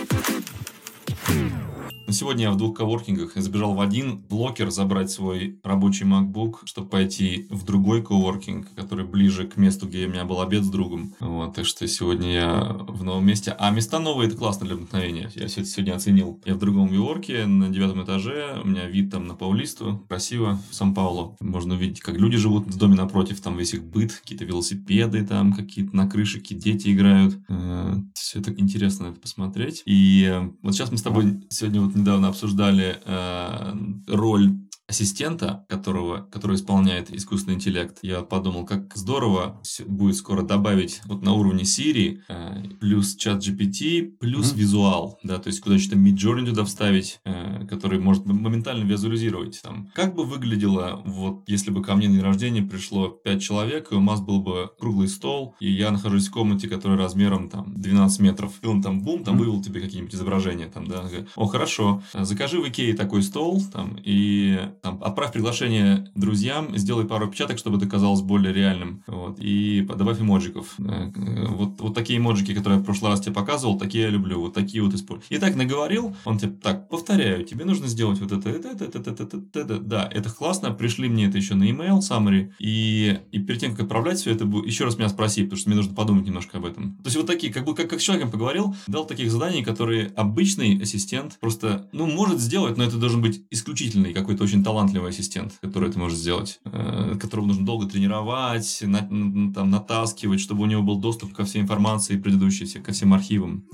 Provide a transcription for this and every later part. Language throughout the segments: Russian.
Hmm. Сегодня я в двух коворкингах забежал в один блокер забрать свой рабочий MacBook, чтобы пойти в другой коворкинг, который ближе к месту, где у меня был обед с другом. Вот, так что сегодня я в новом месте. А места новые, это классно для вдохновения. Я все это сегодня оценил. Я в другом Виворке, на девятом этаже. У меня вид там на Паулисту. Красиво, в Сан-Паулу. Можно увидеть, как люди живут в доме напротив. Там весь их быт, какие-то велосипеды там, какие-то на крыше, какие дети играют. Э, все это интересно это посмотреть. И э, вот сейчас мы с тобой сегодня вот недавно обсуждали э, роль ассистента, которого, который исполняет искусственный интеллект, я подумал, как здорово будет скоро добавить вот на уровне Siri э, плюс чат GPT, плюс mm-hmm. визуал, да, то есть куда что-то Midjourney туда вставить, э, который может моментально визуализировать там. Как бы выглядело, вот, если бы ко мне на день рождения пришло 5 человек, и у нас был бы круглый стол, и я нахожусь в комнате, которая размером там 12 метров, и он там бум, там mm-hmm. вывел тебе какие-нибудь изображения, там, да, о, хорошо, закажи в Икее такой стол, там, и там, отправь приглашение друзьям, сделай пару печаток, чтобы это казалось более реальным. Вот, и добавь эмоджиков. Э, вот, вот такие эмоджики, которые я в прошлый раз тебе показывал, такие я люблю. Вот такие вот использую. И так наговорил, он тебе так, повторяю, тебе нужно сделать вот это, это, это, это, это, это, это, это. Да, это классно, пришли мне это еще на email summary, и, и перед тем, как отправлять все это, еще раз меня спроси, потому что мне нужно подумать немножко об этом. То есть вот такие, как бы как, как с человеком поговорил, дал таких заданий, которые обычный ассистент просто, ну, может сделать, но это должен быть исключительный какой-то очень талантливый ассистент, который это может сделать, э, которого нужно долго тренировать, на, там, натаскивать, чтобы у него был доступ ко всей информации предыдущей, ко всем архивам.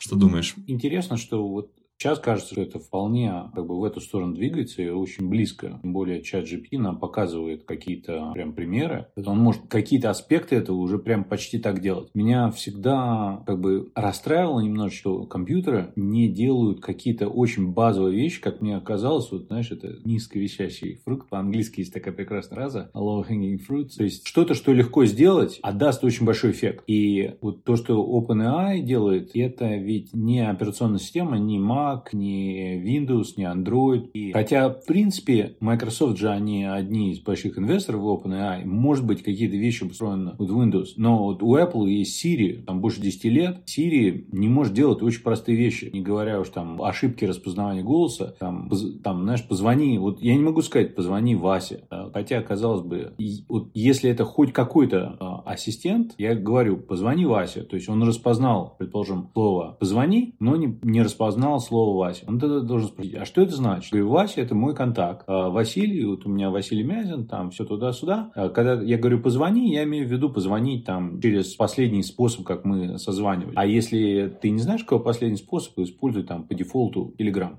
Что думаешь? Интересно, что вот Сейчас кажется, что это вполне как бы в эту сторону двигается и очень близко. Тем более чат GPT нам показывает какие-то прям примеры. Он может какие-то аспекты этого уже прям почти так делать. Меня всегда как бы расстраивало немножко, что компьютеры не делают какие-то очень базовые вещи, как мне оказалось, вот знаешь, это низковисящий фрукт. По-английски есть такая прекрасная фраза low hanging fruit. То есть что-то, что легко сделать, а даст очень большой эффект. И вот то, что OpenAI делает, это ведь не операционная система, не Mac, Mac, ни Windows, ни Android. И, хотя, в принципе, Microsoft же они одни из больших инвесторов в OpenAI. Может быть, какие-то вещи устроены вот в Windows. Но вот у Apple есть Siri, там больше 10 лет. Siri не может делать очень простые вещи. Не говоря уж там ошибки распознавания голоса. Там, там знаешь, позвони. Вот я не могу сказать, позвони Васе. Хотя, казалось бы, вот если это хоть какой-то а, ассистент, я говорю, позвони Васе. То есть он распознал, предположим, слово позвони, но не, не распознал слово слово Вася. Он тогда должен спросить, а что это значит? Я говорю, Вася это мой контакт. А Василий, вот у меня Василий Мязин, там все туда-сюда. А когда я говорю позвони, я имею в виду позвонить там через последний способ, как мы созванивали. А если ты не знаешь, какой последний способ, используй там по дефолту Telegram.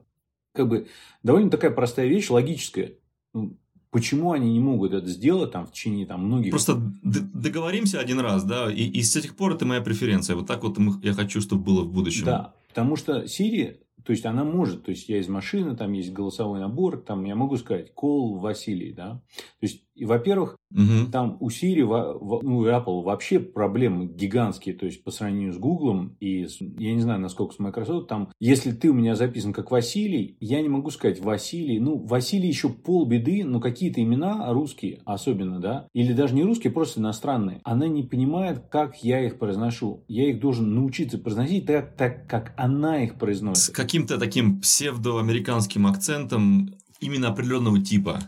Как бы довольно такая простая вещь, логическая. Ну, Почему они не могут это сделать там в течение там многих... Просто договоримся один раз, да, и, и с тех пор это моя преференция. Вот так вот я хочу, чтобы было в будущем. Да, потому что Siri то есть она может, то есть я из машины, там есть голосовой набор, там я могу сказать call Василий, да. То есть во-первых, угу. там у Siri, ну, Apple вообще проблемы гигантские, то есть по сравнению с Google и, с, я не знаю, насколько с Microsoft, там, если ты у меня записан как Василий, я не могу сказать Василий, ну, Василий еще полбеды, но какие-то имена русские особенно, да, или даже не русские, просто иностранные, она не понимает, как я их произношу. Я их должен научиться произносить так, так как она их произносит. С каким-то таким псевдоамериканским акцентом именно определенного типа.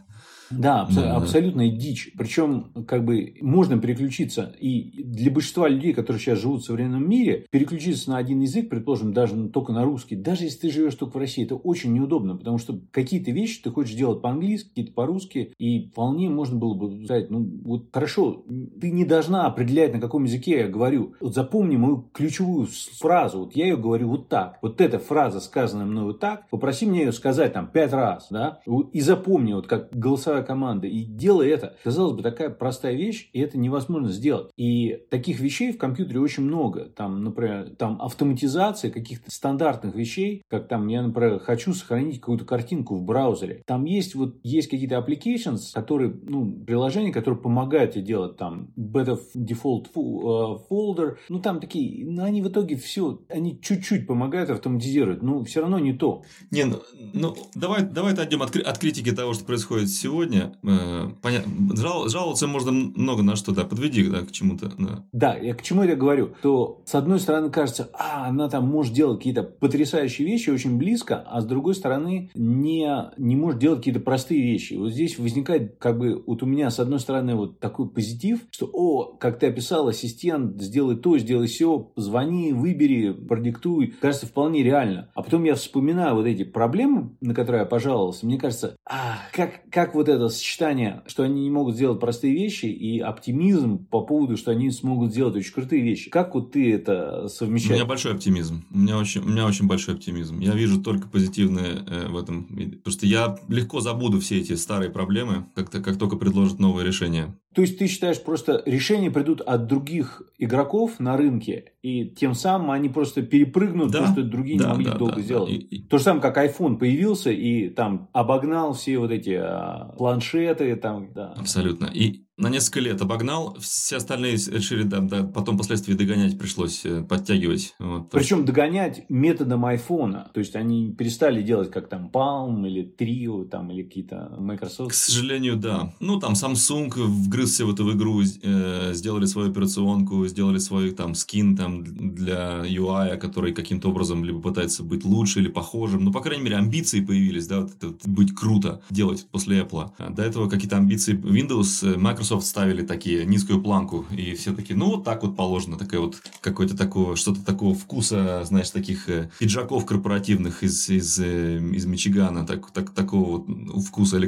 Да, абс- да, абсолютная дичь. Причем, как бы, можно переключиться. И для большинства людей, которые сейчас живут в современном мире, переключиться на один язык, предположим, даже только на русский, даже если ты живешь только в России, это очень неудобно, потому что какие-то вещи ты хочешь делать по-английски, какие-то по-русски, и вполне можно было бы сказать, ну, вот хорошо, ты не должна определять, на каком языке я говорю. Вот запомни мою ключевую фразу, вот я ее говорю вот так. Вот эта фраза, сказанная мной вот так, попроси мне ее сказать там пять раз, да, и запомни, вот как голосовая команда. И делая это, казалось бы, такая простая вещь, и это невозможно сделать. И таких вещей в компьютере очень много. Там, например, там автоматизация каких-то стандартных вещей, как там я, например, хочу сохранить какую-то картинку в браузере. Там есть вот есть какие-то applications, которые, ну, приложения, которые помогают тебе делать там better default э, folder. Ну, там такие, но они в итоге все, они чуть-чуть помогают автоматизировать, но все равно не то. Не, ну, ну давай, давай отойдем от, от критики того, что происходит сегодня сегодня, э, поня... жал... жаловаться можно много на что, да, подведи да, к чему-то. Да. да, я к чему это говорю? То, с одной стороны, кажется, а, она там может делать какие-то потрясающие вещи очень близко, а с другой стороны, не, не может делать какие-то простые вещи. Вот здесь возникает, как бы, вот у меня, с одной стороны, вот такой позитив, что, о, как ты описал, ассистент, сделай то, сделай все, позвони, выбери, продиктуй. Кажется, вполне реально. А потом я вспоминаю вот эти проблемы, на которые я пожаловался. Мне кажется, а, как, как вот это сочетание, что они не могут сделать простые вещи, и оптимизм по поводу, что они смогут сделать очень крутые вещи. Как вот ты это совмещаешь? У меня большой оптимизм. У меня очень, у меня очень большой оптимизм. Я вижу только позитивное э, в этом. Потому что я легко забуду все эти старые проблемы, как, как только предложат новое решение. То есть ты считаешь, просто решения придут от других игроков на рынке, и тем самым они просто перепрыгнут да, то, что другие да, не могли да, долго да, сделать. Да. И, то же самое, как iPhone появился и там обогнал все вот эти а, планшеты. Там, да. Абсолютно. И на несколько лет обогнал, все остальные решили, да, да, потом впоследствии догонять пришлось, э, подтягивать. Вот. Причем догонять методом айфона, то есть они перестали делать как там Palm или Trio там, или какие-то Microsoft. К сожалению, да. Ну, там Samsung вгрызся в эту игру, э, сделали свою операционку, сделали свой там скин там для UI, который каким-то образом либо пытается быть лучше или похожим. Ну, по крайней мере, амбиции появились, да, вот это, вот, быть круто делать после Apple. А до этого какие-то амбиции Windows, э, Microsoft Microsoft ставили такие низкую планку, и все таки ну, вот так вот положено, такое вот какое-то такое, что-то такого вкуса, знаешь, таких э, пиджаков корпоративных из, из, э, из Мичигана, так, так, такого вот вкуса.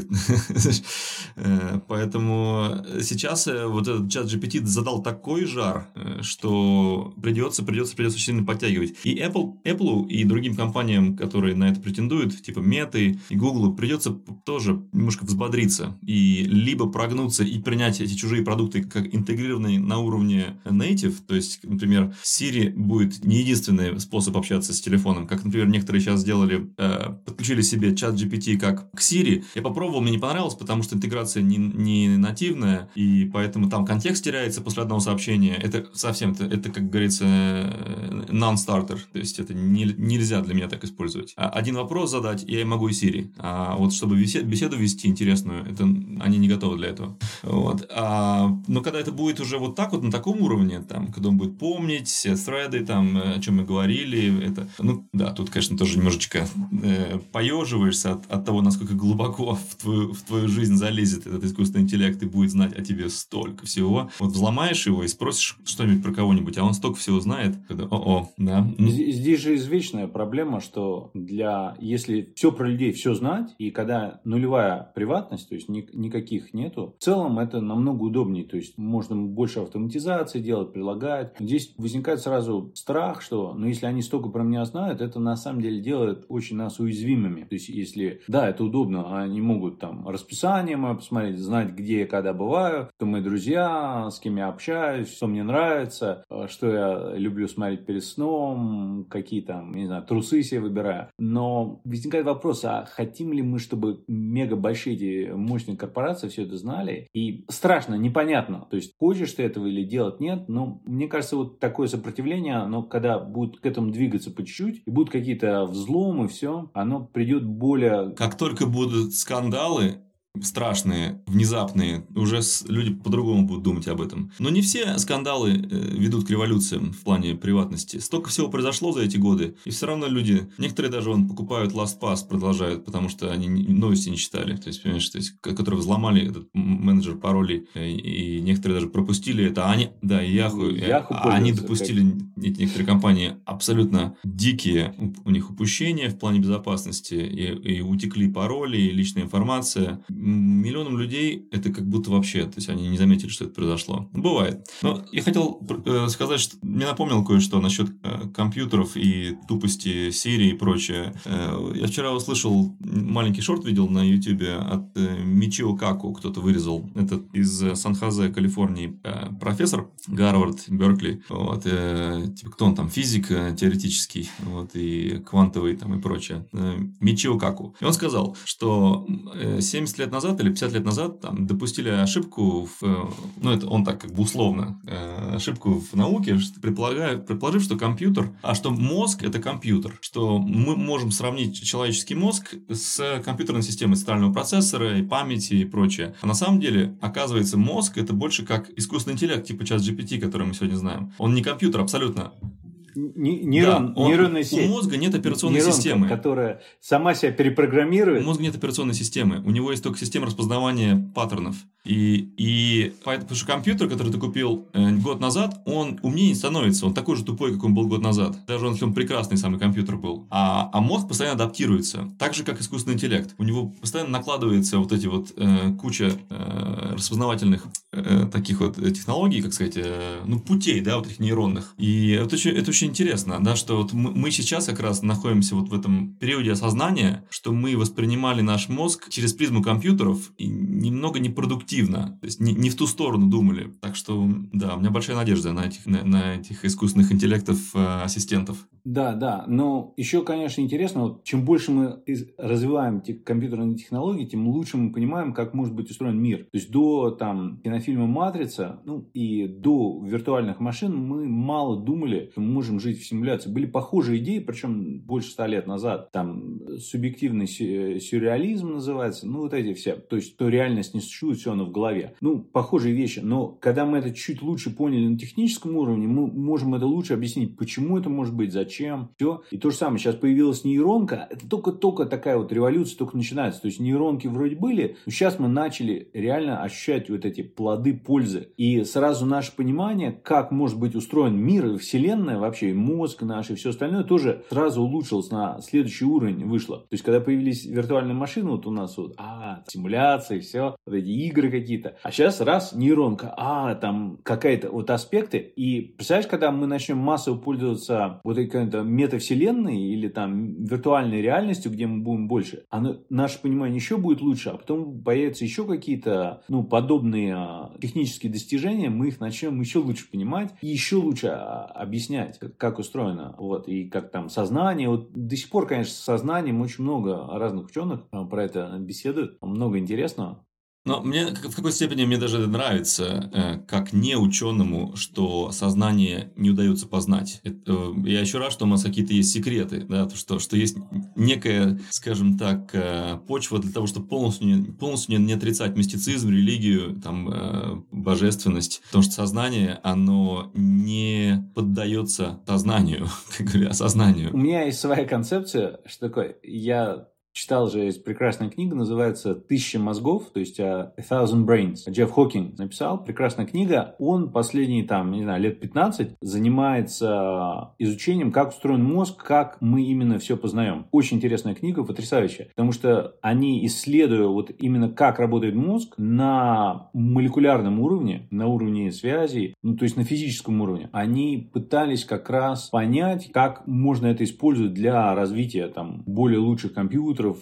Э, поэтому сейчас вот этот чат GPT задал такой жар, что придется, придется, придется очень сильно подтягивать. И Apple, Apple и другим компаниям, которые на это претендуют, типа Meta и Google, придется тоже немножко взбодриться и либо прогнуться и принять принять эти чужие продукты как интегрированные на уровне native, то есть, например, Siri будет не единственный способ общаться с телефоном, как, например, некоторые сейчас сделали, э, подключили себе чат GPT как к Siri. Я попробовал, мне не понравилось, потому что интеграция не, не нативная, и поэтому там контекст теряется после одного сообщения. Это совсем, это, это как говорится, э, non-starter, то есть это не, нельзя для меня так использовать. А один вопрос задать, я могу и Siri. А вот чтобы беседу вести интересную, это они не готовы для этого. Вот. Вот. А, но когда это будет уже вот так вот, на таком уровне, там, когда он будет помнить все threады, там, э, о чем мы говорили, это, ну, да, тут, конечно, тоже немножечко э, поеживаешься от, от того, насколько глубоко в твою, в твою жизнь залезет этот искусственный интеллект и будет знать о тебе столько всего. Вот взломаешь его и спросишь что-нибудь про кого-нибудь, а он столько всего знает, когда, о-о, да. Здесь же извечная проблема, что для, если все про людей все знать, и когда нулевая приватность, то есть ни, никаких нету, в целом это намного удобнее. То есть можно больше автоматизации делать, прилагать. Здесь возникает сразу страх, что ну, если они столько про меня знают, это на самом деле делает очень нас уязвимыми. То есть если, да, это удобно, они могут там расписание мое посмотреть, знать, где я когда бываю, кто мои друзья, с кем я общаюсь, что мне нравится, э, что я люблю смотреть перед сном, какие там, не знаю, трусы себе выбираю. Но возникает вопрос, а хотим ли мы, чтобы мега большие эти мощные корпорации все это знали? И страшно, непонятно. То есть, хочешь ты этого или делать нет. Но мне кажется, вот такое сопротивление, но когда будет к этому двигаться по чуть-чуть, и будут какие-то взломы, все, оно придет более... Как только будут скандалы, страшные, внезапные, уже люди по-другому будут думать об этом. Но не все скандалы э, ведут к революциям в плане приватности. Столько всего произошло за эти годы, и все равно люди, некоторые даже вон, покупают LastPass, продолжают, потому что они новости не читали, то есть, понимаешь, то есть, которые взломали этот менеджер паролей, э, и некоторые даже пропустили это, а они, да, Yahoo, Yahoo а они допустили, эти некоторые компании, абсолютно дикие у них упущения в плане безопасности, и, и утекли пароли, и личная информация, миллионам людей это как будто вообще, то есть они не заметили, что это произошло. Бывает. Но я хотел э, сказать, что мне напомнил кое-что насчет э, компьютеров и тупости Сирии и прочее. Э, я вчера услышал маленький шорт видел на YouTube от Мичио Каку, кто-то вырезал. Это из Сан-Хозе, Калифорнии, профессор Гарвард, Беркли. Вот, типа, кто он там, физик теоретический, вот, и квантовый там и прочее. Мичио Каку. И он сказал, что 70 лет назад или 50 лет назад там, допустили ошибку, в, э, ну, это он так как бы условно, э, ошибку в науке, предполагая, предположив, что компьютер, а что мозг – это компьютер, что мы можем сравнить человеческий мозг с компьютерной системой центрального процессора и памяти и прочее. А на самом деле, оказывается, мозг – это больше как искусственный интеллект, типа час GPT, который мы сегодня знаем. Он не компьютер абсолютно нейрон, да, он, нейронная сеть. У мозга нет операционной нейронка, системы. Которая сама себя перепрограммирует. У мозга нет операционной системы. У него есть только система распознавания паттернов. И, и потому что компьютер, который ты купил э, год назад, он умнее не становится. Он такой же тупой, как он был год назад. Даже он, он прекрасный самый компьютер был. А, а мозг постоянно адаптируется. Так же, как искусственный интеллект. У него постоянно накладывается вот эти вот э, куча э, распознавательных э, таких вот технологий, как сказать, э, ну, путей, да, вот этих нейронных. И это очень, это очень интересно, да, что вот мы, сейчас как раз находимся вот в этом периоде осознания, что мы воспринимали наш мозг через призму компьютеров и немного непродуктивно то есть не, не в ту сторону думали. Так что, да, у меня большая надежда на этих, на, на этих искусственных интеллектов э, ассистентов. Да, да, но еще, конечно, интересно, вот, чем больше мы развиваем те, компьютерные технологии, тем лучше мы понимаем, как может быть устроен мир. То есть до там кинофильма «Матрица» ну, и до виртуальных машин мы мало думали, что мы можем жить в симуляции. Были похожие идеи, причем больше ста лет назад. Там субъективный сюрреализм называется, ну вот эти все. То есть, то реальность не существует, все оно в голове. Ну, похожие вещи. Но когда мы это чуть лучше поняли на техническом уровне, мы можем это лучше объяснить, почему это может быть, зачем, все. И то же самое, сейчас появилась нейронка, это только-только такая вот революция только начинается. То есть нейронки вроде были, но сейчас мы начали реально ощущать вот эти плоды пользы. И сразу наше понимание, как может быть устроен мир и вселенная, вообще и мозг наш, и все остальное, тоже сразу улучшилось на следующий уровень вышло. То есть, когда появились виртуальные машины, вот у нас вот, а, симуляции, все, вот эти игры какие-то. А сейчас раз, нейронка, а, там какая-то вот аспекты. И представляешь, когда мы начнем массово пользоваться вот этой какой-то метавселенной или там виртуальной реальностью, где мы будем больше, оно, наше понимание еще будет лучше, а потом появятся еще какие-то ну, подобные а, технические достижения, мы их начнем еще лучше понимать и еще лучше а, объяснять, как, устроено, вот, и как там сознание. Вот до сих пор, конечно, сознанием очень много разных ученых а, про это беседуют, много интересного. Но мне в какой степени мне даже это нравится, э, как не ученому, что сознание не удается познать. Это, э, я еще рад, что у нас какие-то есть секреты, да, то, что, что есть некая, скажем так, э, почва для того, чтобы полностью, полностью не, не отрицать мистицизм, религию, там, божественность. Потому что сознание, оно не поддается сознанию, как говоря, осознанию. У меня есть своя концепция, что такое, я Читал же, есть прекрасная книга, называется «Тысяча мозгов», то есть «A Thousand Brains». Джефф Хокинг написал, прекрасная книга. Он последние, там, не знаю, лет 15 занимается изучением, как устроен мозг, как мы именно все познаем. Очень интересная книга, потрясающая, потому что они, исследуя вот именно как работает мозг на молекулярном уровне, на уровне связей, ну, то есть на физическом уровне, они пытались как раз понять, как можно это использовать для развития там более лучших компьютеров, компьютеров,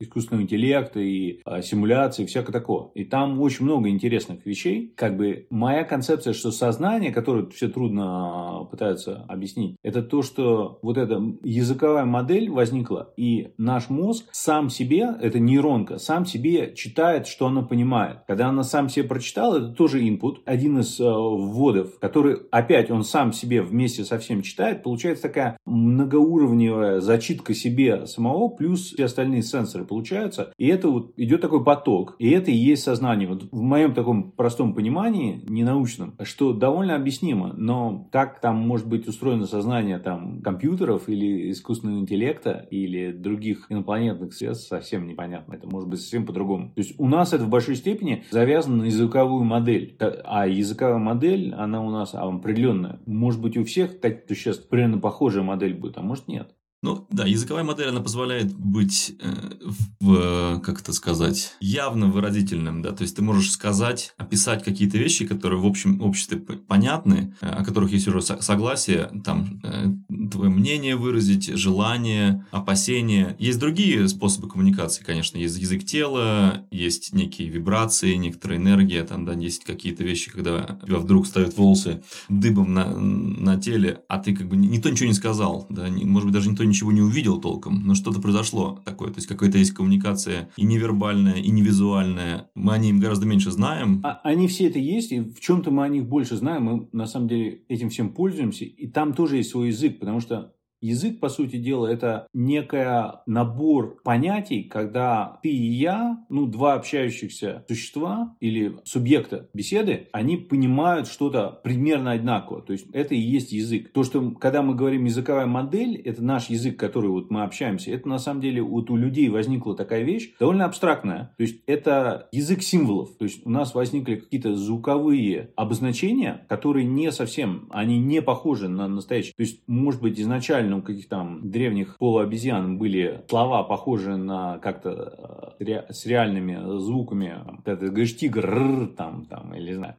искусственного интеллекта и а, симуляции, всякое такое. И там очень много интересных вещей. Как бы моя концепция, что сознание, которое все трудно а, пытаются объяснить, это то, что вот эта языковая модель возникла, и наш мозг сам себе, это нейронка, сам себе читает, что она понимает. Когда она сам себе прочитала, это тоже input, один из э, вводов, который опять он сам себе вместе со всем читает, получается такая многоуровневая зачитка себе самого, плюс все остальные сенсоры получаются. И это вот идет такой поток. И это и есть сознание. Вот в моем таком простом понимании, ненаучном, что довольно объяснимо. Но как там может быть устроено сознание там компьютеров или искусственного интеллекта или других инопланетных средств, совсем непонятно. Это может быть совсем по-другому. То есть у нас это в большой степени завязано на языковую модель. А языковая модель, она у нас определенная. Может быть у всех, то сейчас примерно похожая модель будет, а может нет. Ну, да, языковая модель, она позволяет быть, э, в, как это сказать, явно выразительным, да, то есть ты можешь сказать, описать какие-то вещи, которые в общем обществе понятны, э, о которых есть уже согласие, там, э, твое мнение выразить, желание, опасения. Есть другие способы коммуникации, конечно, есть язык тела, есть некие вибрации, некоторая энергия, там, да, есть какие-то вещи, когда у тебя вдруг встают волосы дыбом на, на теле, а ты как бы никто ничего не сказал, да, может быть, даже никто ничего не увидел толком, но что-то произошло такое. То есть какая-то есть коммуникация и невербальная, и невизуальная. Мы о ней гораздо меньше знаем. А, они все это есть, и в чем-то мы о них больше знаем. Мы на самом деле этим всем пользуемся. И там тоже есть свой язык, потому что Язык, по сути дела, это некая набор понятий, когда ты и я, ну, два общающихся существа или субъекта беседы, они понимают что-то примерно одинаково. То есть это и есть язык. То, что когда мы говорим языковая модель, это наш язык, который вот мы общаемся, это на самом деле вот у людей возникла такая вещь, довольно абстрактная. То есть это язык символов. То есть у нас возникли какие-то звуковые обозначения, которые не совсем, они не похожи на настоящие. То есть, может быть, изначально у каких там древних полуобезьян были слова, похожие на как-то э, с реальными звуками. Когда ты говоришь тигр, там, там, или не знаю,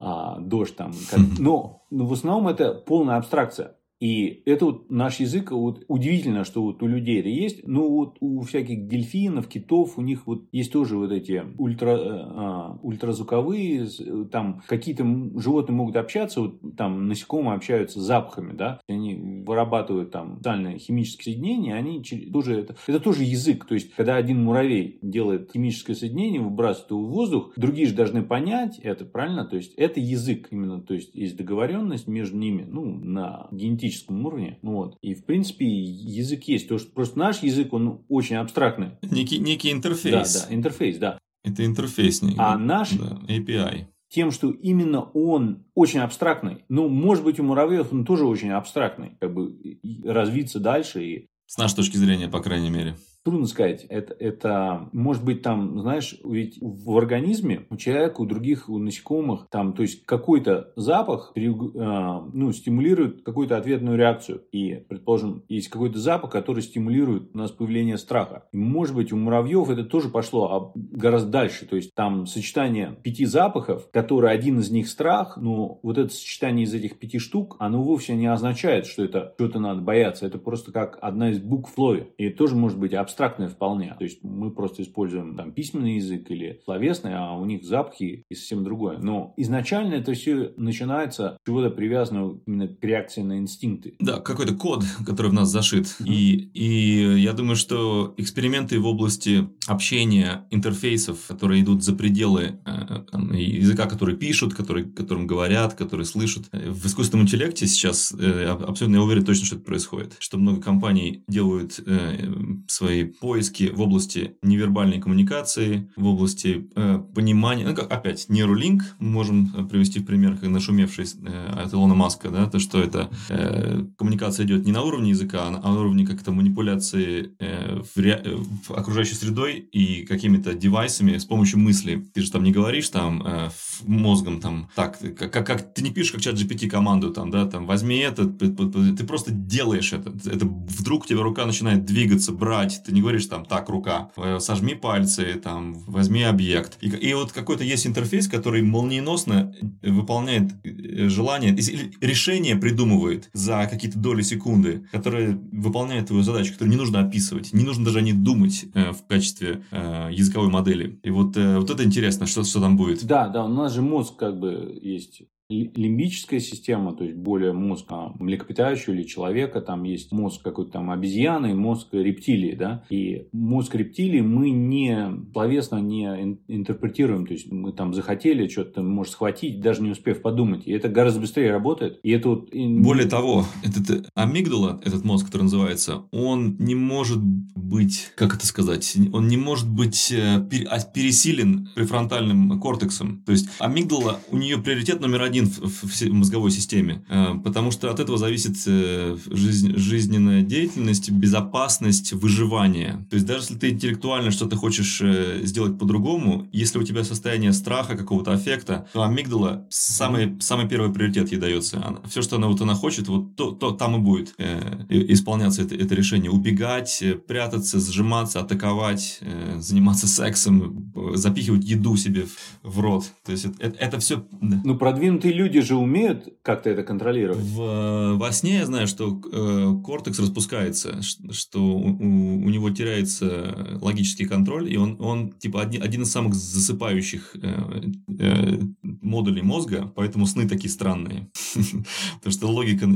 а, дождь там. Как... Но, но в основном это полная абстракция. И это вот наш язык, вот удивительно, что вот у людей это есть, но вот у всяких дельфинов, китов, у них вот есть тоже вот эти ультра, э, а, ультразвуковые, там какие-то животные могут общаться, вот там насекомые общаются запахами, да, они вырабатывают там специальные химические соединения, они тоже это, это тоже язык, то есть когда один муравей делает химическое соединение, выбрасывает его в воздух, другие же должны понять это, правильно, то есть это язык именно, то есть есть договоренность между ними, ну, на генетическом теоретическом уровне. Ну вот. И, в принципе, язык есть. То, что просто наш язык, он очень абстрактный. Некий, некий интерфейс. Да, да, интерфейс, да. Это интерфейс. А наш... Да, API тем, что именно он очень абстрактный. Ну, может быть, у муравьев он тоже очень абстрактный, как бы развиться дальше и с нашей точки зрения, по крайней мере. Трудно сказать. Это, это может быть там, знаешь, ведь в организме у человека, у других, у насекомых, там, то есть какой-то запах э, ну, стимулирует какую-то ответную реакцию. И, предположим, есть какой-то запах, который стимулирует у нас появление страха. Может быть, у муравьев это тоже пошло а гораздо дальше. То есть там сочетание пяти запахов, которые один из них страх, но вот это сочетание из этих пяти штук, оно вовсе не означает, что это что-то надо бояться. Это просто как одна из букв Флови. И тоже может быть абстрактное вполне. То есть мы просто используем там письменный язык или словесный, а у них запахи и совсем другое. Но изначально это все начинается с чего-то привязанного именно к реакции на инстинкты. Да, какой-то код, который в нас зашит. Mm-hmm. И, и я думаю, что эксперименты в области общения, интерфейсов, которые идут за пределы э, языка, который пишут, который, которым говорят, который слышат. В искусственном интеллекте сейчас э, абсолютно я уверен точно, что это происходит. Что много компаний делают э, поиски в области невербальной коммуникации, в области э, понимания. Ну, как, опять, нейролинк мы можем э, привести в пример, как нашумевший э, от Илона Маска, да, то, что это э, коммуникация идет не на уровне языка, а на уровне как-то манипуляции э, в, ре... Э, в окружающей средой и какими-то девайсами с помощью мысли. Ты же там не говоришь там э, мозгом там, так, как, как, как ты не пишешь как чат GPT команду там, да, там, возьми это, ты просто делаешь это. Это вдруг у тебя рука начинает двигаться, брать, ты не говоришь там, так, рука, э, сожми пальцы, там, возьми объект. И, и вот какой-то есть интерфейс, который молниеносно выполняет э, желание, решение придумывает за какие-то доли секунды, которые выполняют твою задачу, которую не нужно описывать, не нужно даже не думать э, в качестве э, языковой модели. И вот, э, вот это интересно, что, что там будет. Да, да, у нас же мозг как бы есть лимбическая система, то есть более мозг а, млекопитающего или человека, там есть мозг какой-то там обезьяны, мозг рептилии, да, и мозг рептилии мы не словесно не интерпретируем, то есть мы там захотели что-то, может, схватить, даже не успев подумать, и это гораздо быстрее работает, и это вот... Более того, этот э, амигдала, этот мозг, который называется, он не может быть, как это сказать, он не может быть э, пересилен префронтальным кортексом, то есть амигдала, у нее приоритет номер один один в, в мозговой системе, э, потому что от этого зависит э, жизнь, жизненная деятельность, безопасность, выживание. То есть даже если ты интеллектуально что-то хочешь э, сделать по-другому, если у тебя состояние страха, какого-то аффекта, то амигдала самый, самый первый приоритет ей дается. Она, все, что она вот она хочет, вот то, то там и будет э, исполняться это, это решение. Убегать, прятаться, сжиматься, атаковать, э, заниматься сексом, запихивать еду себе в, в рот. То есть это, это все... Ну, продвинутый Продвинутые люди же умеют как-то это контролировать. В, во сне я знаю, что э, кортекс распускается, что у, у, у него теряется логический контроль, и он, он типа один, один из самых засыпающих э, э, модулей мозга, поэтому сны такие странные. Потому что логика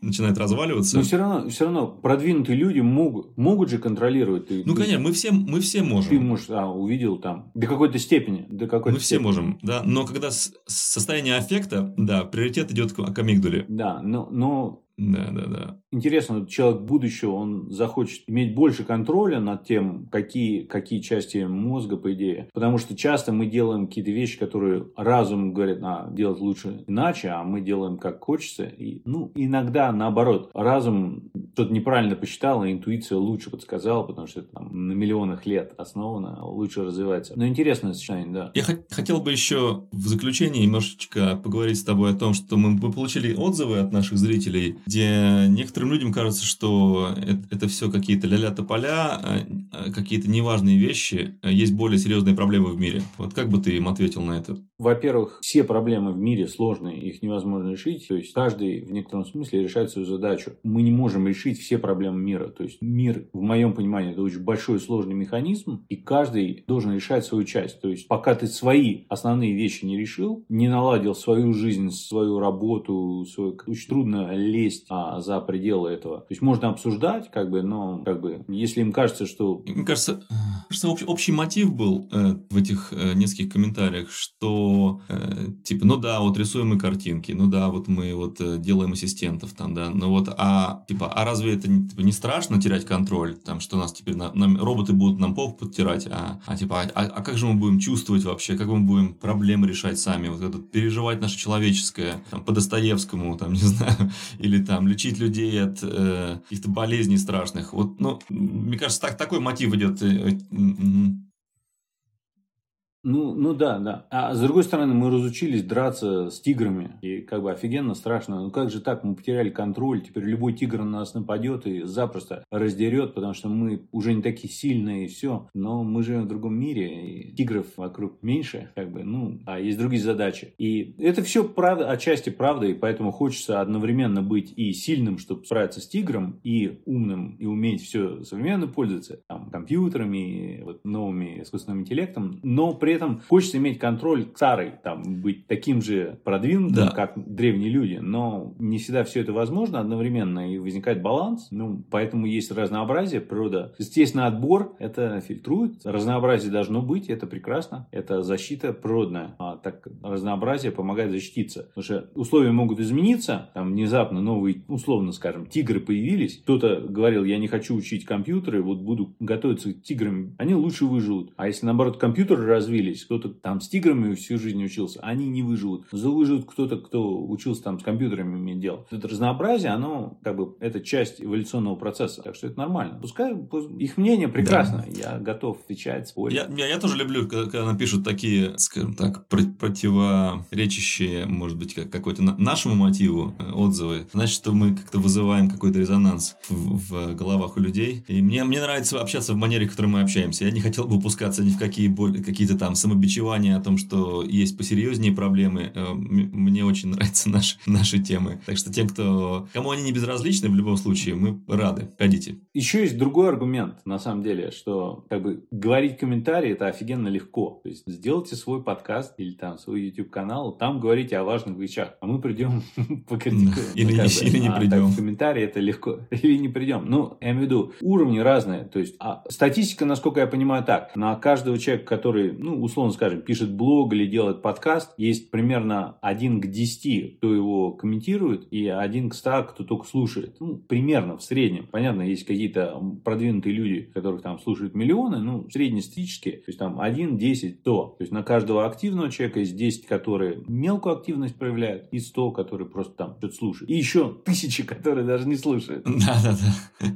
начинает разваливаться. Но все равно, все равно продвинутые люди могут, могут же контролировать. Ну, конечно, мы все, мы все можем. Ты, может, а, увидел там до какой-то степени. До какой-то мы все можем, да. Но когда состояние аффекта, да, приоритет идет к амигдале. Да, но, но да, да, да. Интересно, человек будущего, он захочет иметь больше контроля над тем, какие, какие части мозга, по идее. Потому что часто мы делаем какие-то вещи, которые разум говорит, а, делать лучше иначе, а мы делаем как хочется. И, ну, иногда наоборот. Разум что-то неправильно посчитал, а интуиция лучше подсказала, потому что это там на миллионах лет основано, лучше развивается. Но интересное сочетание, да. Я хотел бы еще в заключение немножечко поговорить с тобой о том, что мы, мы получили отзывы от наших зрителей где некоторым людям кажется, что это, это все какие-то ля-ля тополя, а, а, какие-то неважные вещи, а есть более серьезные проблемы в мире. Вот как бы ты им ответил на это? Во-первых, все проблемы в мире сложные, их невозможно решить. То есть каждый в некотором смысле решает свою задачу. Мы не можем решить все проблемы мира. То есть мир, в моем понимании, это очень большой сложный механизм, и каждый должен решать свою часть. То есть пока ты свои основные вещи не решил, не наладил свою жизнь, свою работу, свою... очень трудно лезть а, за пределы этого. То есть можно обсуждать, как бы, но как бы, если им кажется, что... Мне кажется, кажется общий, общий мотив был э, в этих э, нескольких комментариях, что э, типа, ну да, вот рисуем мы картинки, ну да, вот мы вот э, делаем ассистентов там, да, ну вот, а типа, а разве это типа, не страшно терять контроль, там, что нас теперь на, нам, роботы будут нам пол подтирать, а, а типа, а, а как же мы будем чувствовать вообще, как мы будем проблемы решать сами, вот это переживать наше человеческое, там, по Достоевскому, там, не знаю, или там лечить людей от э, каких-то болезней страшных. Вот, ну, мне кажется, так, такой мотив идет. Ну, ну да, да. А с другой стороны, мы разучились драться с тиграми. И как бы офигенно страшно. Ну как же так? Мы потеряли контроль. Теперь любой тигр на нас нападет и запросто раздерет, потому что мы уже не такие сильные и все. Но мы живем в другом мире. И тигров вокруг меньше. Как бы, ну, а есть другие задачи. И это все правда, отчасти правда. И поэтому хочется одновременно быть и сильным, чтобы справиться с тигром, и умным, и уметь все современно пользоваться. Там, компьютерами, вот, новыми искусственным интеллектом. Но при этом хочется иметь контроль старый, там, быть таким же продвинутым, да. как древние люди, но не всегда все это возможно одновременно, и возникает баланс, ну, поэтому есть разнообразие, природа. Естественно, отбор это фильтрует, разнообразие должно быть, это прекрасно, это защита природная, а так разнообразие помогает защититься, потому что условия могут измениться, там внезапно новые, условно скажем, тигры появились, кто-то говорил, я не хочу учить компьютеры, вот буду готовиться к тиграм, они лучше выживут, а если наоборот компьютеры развили, развились, кто-то там с тиграми всю жизнь учился, они не выживут. Выживут кто-то, кто учился там с компьютерами иметь дело. Это разнообразие, оно как бы, это часть эволюционного процесса. Так что это нормально. Пускай их мнение прекрасно. Да. Я готов отвечать, спорить. Я, я, я тоже люблю, когда, когда напишут такие, скажем так, противоречащие, может быть, как, какой-то нашему мотиву э, отзывы. Значит, что мы как-то вызываем какой-то резонанс в, в головах у людей. И мне, мне нравится общаться в манере, в которой мы общаемся. Я не хотел бы упускаться ни в какие какие-то там самобичевание о том, что есть посерьезнее проблемы. Э, мне очень нравятся наши, наши темы. Так что тем, кто, кому они не безразличны, в любом случае, мы рады. Ходите. Еще есть другой аргумент, на самом деле, что как бы говорить комментарии это офигенно легко. То есть сделайте свой подкаст или там свой YouTube канал, там говорите о важных вещах, а мы придем покритикуем. Или, ну, или не а придем. комментарии это легко. Или не придем. Ну, я имею в виду, уровни разные. То есть, а статистика, насколько я понимаю, так. На каждого человека, который, ну, условно скажем, пишет блог или делает подкаст, есть примерно 1 к 10, кто его комментирует, и 1 к 100, кто только слушает. Ну, примерно, в среднем. Понятно, есть какие-то продвинутые люди, которых там слушают миллионы, ну, среднестатистически, то есть там 1, 10, 100. То есть на каждого активного человека есть 10, которые мелкую активность проявляют, и 100, которые просто там что-то слушают. И еще тысячи, которые даже не слушают. Да-да-да.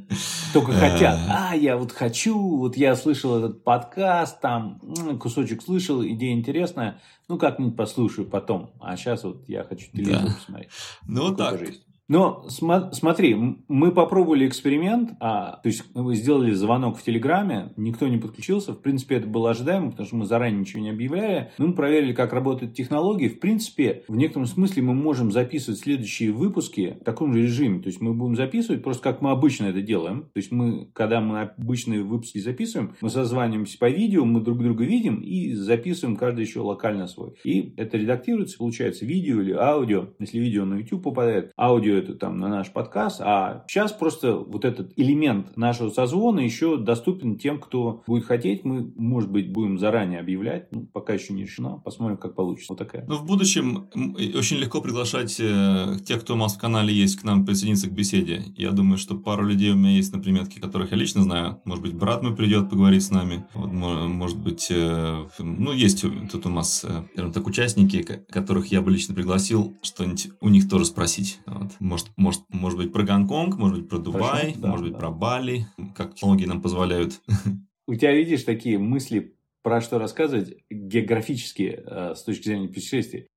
Только хотят. А, я вот хочу, вот я слышал этот подкаст, там кусочек слышал, идея интересная, ну как-нибудь послушаю потом. А сейчас вот я хочу телевизор да. посмотреть. Ну вот так. Но см- смотри, мы попробовали эксперимент, а, то есть мы сделали звонок в Телеграме, никто не подключился, в принципе это было ожидаемо, потому что мы заранее ничего не объявляли. Мы проверили, как работают технологии. В принципе, в некотором смысле мы можем записывать следующие выпуски в таком же режиме. То есть мы будем записывать просто как мы обычно это делаем. То есть мы, когда мы обычные выпуски записываем, мы созваниваемся по видео, мы друг друга видим и записываем каждый еще локально свой. И это редактируется, получается видео или аудио. Если видео на YouTube попадает, аудио это там на наш подкаст. А сейчас просто вот этот элемент нашего созвона еще доступен тем, кто будет хотеть. Мы, может быть, будем заранее объявлять. Ну, пока еще не решено. Посмотрим, как получится. Вот такая. Ну, в будущем очень легко приглашать э, тех, кто у нас в канале есть, к нам присоединиться к беседе. Я думаю, что пару людей у меня есть на приметке, которых я лично знаю. Может быть, брат мой придет поговорить с нами. Вот, может быть, э, ну, есть тут у нас, э, скажем так, участники, которых я бы лично пригласил, что-нибудь у них тоже спросить. Вот. Может, может, может быть, про Гонконг, может быть, про Дубай, Хорошо, да, может быть, да. про Бали, как технологии нам позволяют. У тебя, видишь, такие мысли про что рассказывать географические э, с точки зрения путешествий.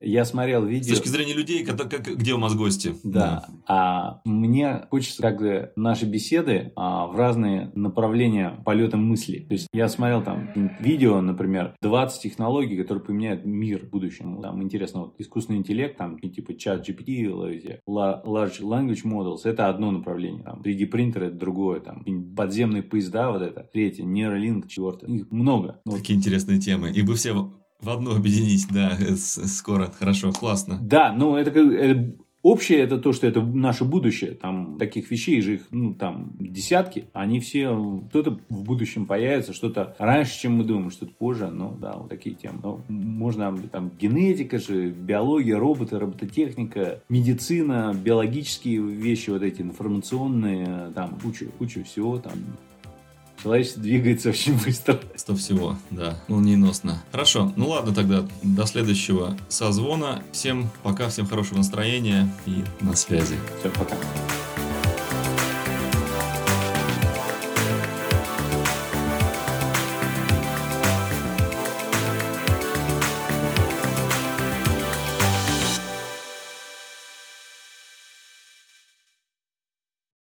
Я смотрел видео... С точки зрения людей, как, как, где у нас гости. Да. да. А мне хочется как бы наши беседы а, в разные направления полета мысли. То есть я смотрел там видео, например, 20 технологий, которые поменяют мир в будущем. Там интересно, вот искусственный интеллект, там типа чат GPT, large language models, это одно направление. Там 3D принтер это другое. Там подземные поезда, вот это. Третье, нейролинк, четвертое. Их много. Какие вот. интересные темы. И вы все в одно объединить, да, скоро. Хорошо, классно. Да, ну это, это общее это то, что это наше будущее. Там таких вещей же их, ну, там десятки. Они все, кто-то в будущем появится, что-то раньше, чем мы думаем, что-то позже. Ну, да, вот такие темы. Но можно там генетика же, биология, роботы, робототехника, медицина, биологические вещи, вот эти информационные, там куча, куча всего там Человечество двигается очень быстро. Сто всего, да. Молниеносно. Хорошо, ну ладно тогда. До следующего созвона. Всем пока, всем хорошего настроения и на связи. Все, пока.